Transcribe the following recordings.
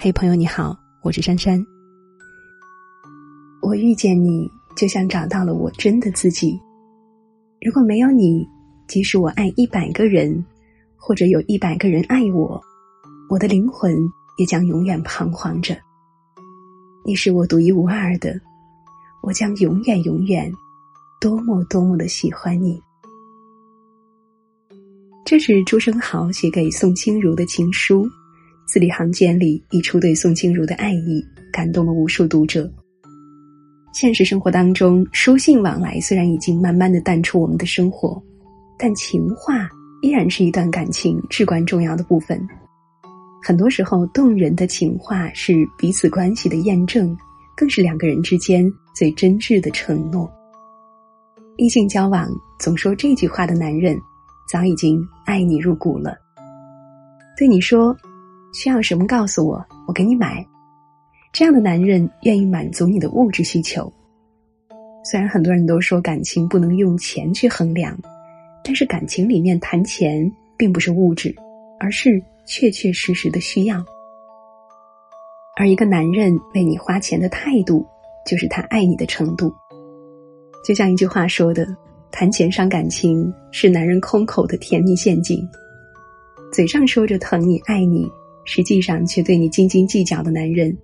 嘿，朋友你好，我是珊珊。我遇见你，就像找到了我真的自己。如果没有你，即使我爱一百个人，或者有一百个人爱我，我的灵魂也将永远彷徨着。你是我独一无二的，我将永远永远，多么多么的喜欢你。这是朱生豪写给宋清如的情书。字里行间里溢出对宋清如的爱意，感动了无数读者。现实生活当中，书信往来虽然已经慢慢的淡出我们的生活，但情话依然是一段感情至关重要的部分。很多时候，动人的情话是彼此关系的验证，更是两个人之间最真挚的承诺。异性交往总说这句话的男人，早已经爱你入骨了。对你说。需要什么？告诉我，我给你买。这样的男人愿意满足你的物质需求。虽然很多人都说感情不能用钱去衡量，但是感情里面谈钱并不是物质，而是确确实实的需要。而一个男人为你花钱的态度，就是他爱你的程度。就像一句话说的：“谈钱伤感情，是男人空口的甜蜜陷阱。”嘴上说着疼你爱你。实际上却对你斤斤计较的男人，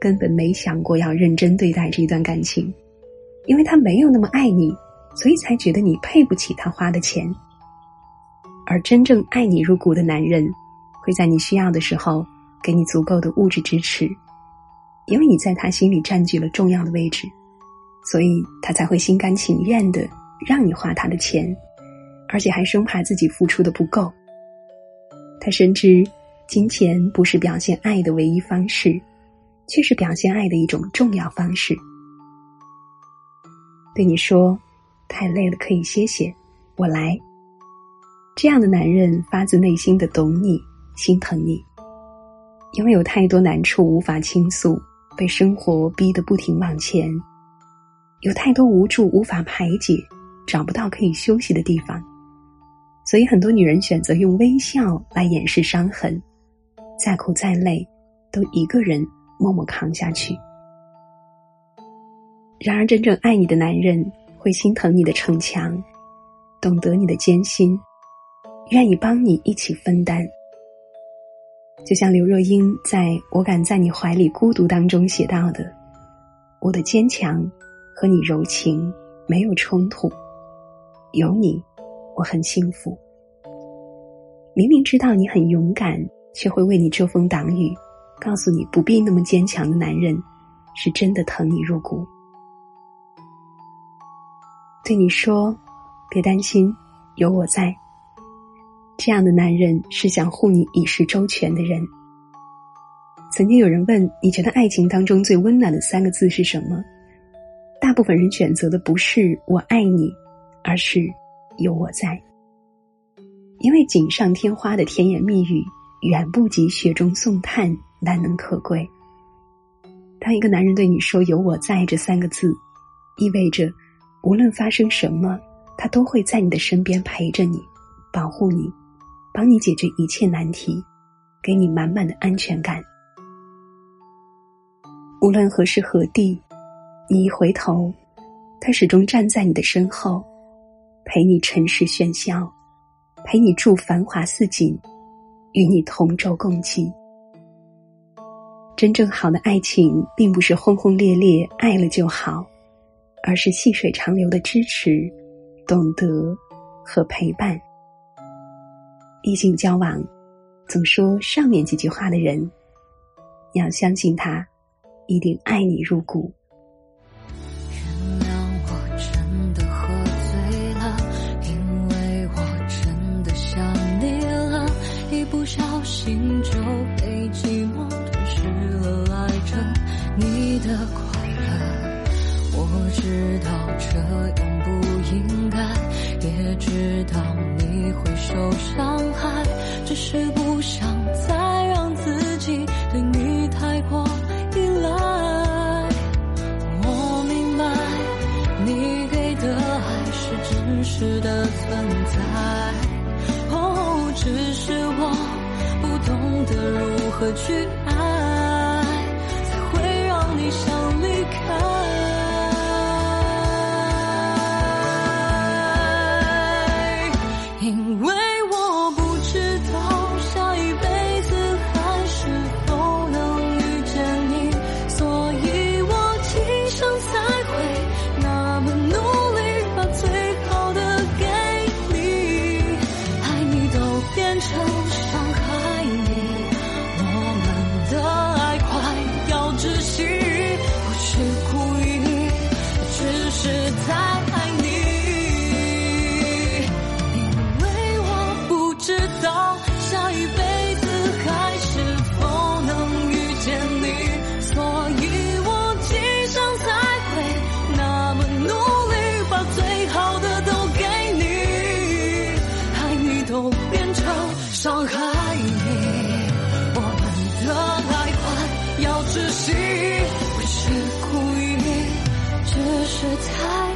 根本没想过要认真对待这段感情，因为他没有那么爱你，所以才觉得你配不起他花的钱。而真正爱你入骨的男人，会在你需要的时候给你足够的物质支持，因为你在他心里占据了重要的位置，所以他才会心甘情愿的让你花他的钱，而且还生怕自己付出的不够。他深知。金钱不是表现爱的唯一方式，却是表现爱的一种重要方式。对你说：“太累了，可以歇歇，我来。”这样的男人发自内心的懂你，心疼你。因为有太多难处无法倾诉，被生活逼得不停往前；有太多无助无法排解，找不到可以休息的地方，所以很多女人选择用微笑来掩饰伤痕。再苦再累，都一个人默默扛下去。然而，真正爱你的男人会心疼你的逞强，懂得你的艰辛，愿意帮你一起分担。就像刘若英在我敢在你怀里孤独当中写到的：“我的坚强和你柔情没有冲突，有你，我很幸福。明明知道你很勇敢。”却会为你遮风挡雨，告诉你不必那么坚强的男人，是真的疼你入骨。对你说，别担心，有我在。这样的男人是想护你以示周全的人。曾经有人问，你觉得爱情当中最温暖的三个字是什么？大部分人选择的不是“我爱你”，而是“有我在”。因为锦上添花的甜言蜜语。远不及雪中送炭难能可贵。当一个男人对你说“有我在”这三个字，意味着无论发生什么，他都会在你的身边陪着你，保护你，帮你解决一切难题，给你满满的安全感。无论何时何地，你一回头，他始终站在你的身后，陪你尘世喧嚣，陪你住繁华似锦。与你同舟共济。真正好的爱情，并不是轰轰烈烈爱了就好，而是细水长流的支持、懂得和陪伴。异性交往，总说上面几句话的人，要相信他，一定爱你入骨。心就被寂寞吞噬了，爱着你的快乐。我知道这样不应该，也知道你会受伤害，只是不想再让自己对你太过依赖。我明白你给的爱是真实的存在，哦，只是我。得如何去爱。的爱快要窒息，不是故意，只是太爱你，因为我不知道下一辈子还是否能遇见你，所以我今生才会那么努力，把最好的都给你，爱你都变成伤害。这太。